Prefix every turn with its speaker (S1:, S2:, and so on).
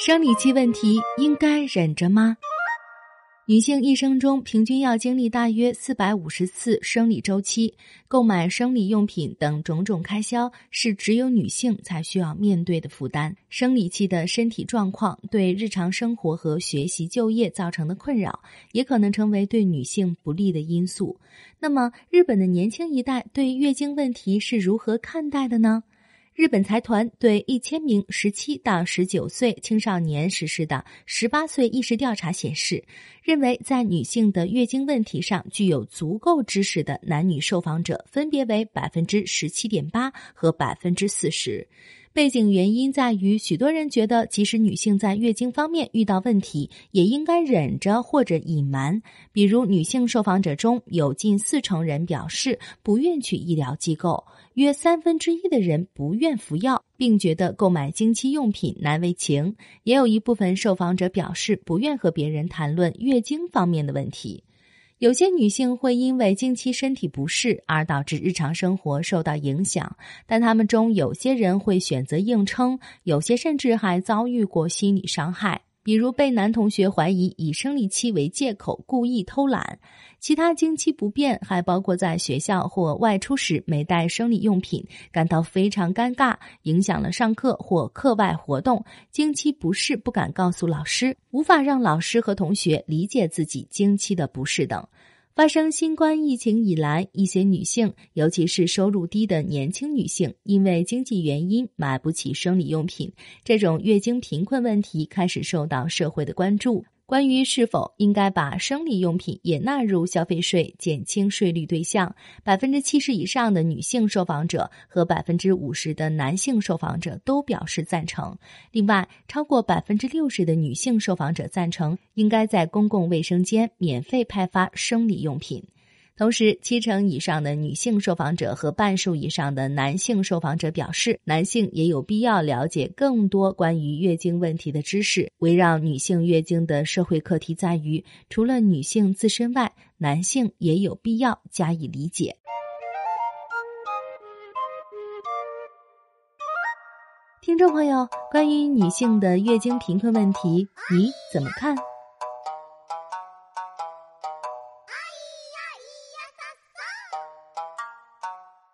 S1: 生理期问题应该忍着吗？女性一生中平均要经历大约四百五十次生理周期，购买生理用品等种种开销是只有女性才需要面对的负担。生理期的身体状况对日常生活和学习就业造成的困扰，也可能成为对女性不利的因素。那么，日本的年轻一代对月经问题是如何看待的呢？日本财团对一千名十七到十九岁青少年实施的十八岁意识调查显示，认为在女性的月经问题上具有足够知识的男女受访者分别为百分之十七点八和百分之四十。背景原因在于，许多人觉得，即使女性在月经方面遇到问题，也应该忍着或者隐瞒。比如，女性受访者中有近四成人表示不愿去医疗机构，约三分之一的人不愿服药，并觉得购买经期用品难为情。也有一部分受访者表示不愿和别人谈论月经方面的问题。有些女性会因为经期身体不适而导致日常生活受到影响，但她们中有些人会选择硬撑，有些甚至还遭遇过心理伤害。比如被男同学怀疑以生理期为借口故意偷懒，其他经期不便还包括在学校或外出时没带生理用品，感到非常尴尬，影响了上课或课外活动；经期不适不敢告诉老师，无法让老师和同学理解自己经期的不适等。发生新冠疫情以来，一些女性，尤其是收入低的年轻女性，因为经济原因买不起生理用品，这种月经贫困问题开始受到社会的关注。关于是否应该把生理用品也纳入消费税减轻税率对象，百分之七十以上的女性受访者和百分之五十的男性受访者都表示赞成。另外，超过百分之六十的女性受访者赞成应该在公共卫生间免费派发生理用品。同时，七成以上的女性受访者和半数以上的男性受访者表示，男性也有必要了解更多关于月经问题的知识。围绕女性月经的社会课题在于，除了女性自身外，男性也有必要加以理解。听众朋友，关于女性的月经贫困问题，你怎么看？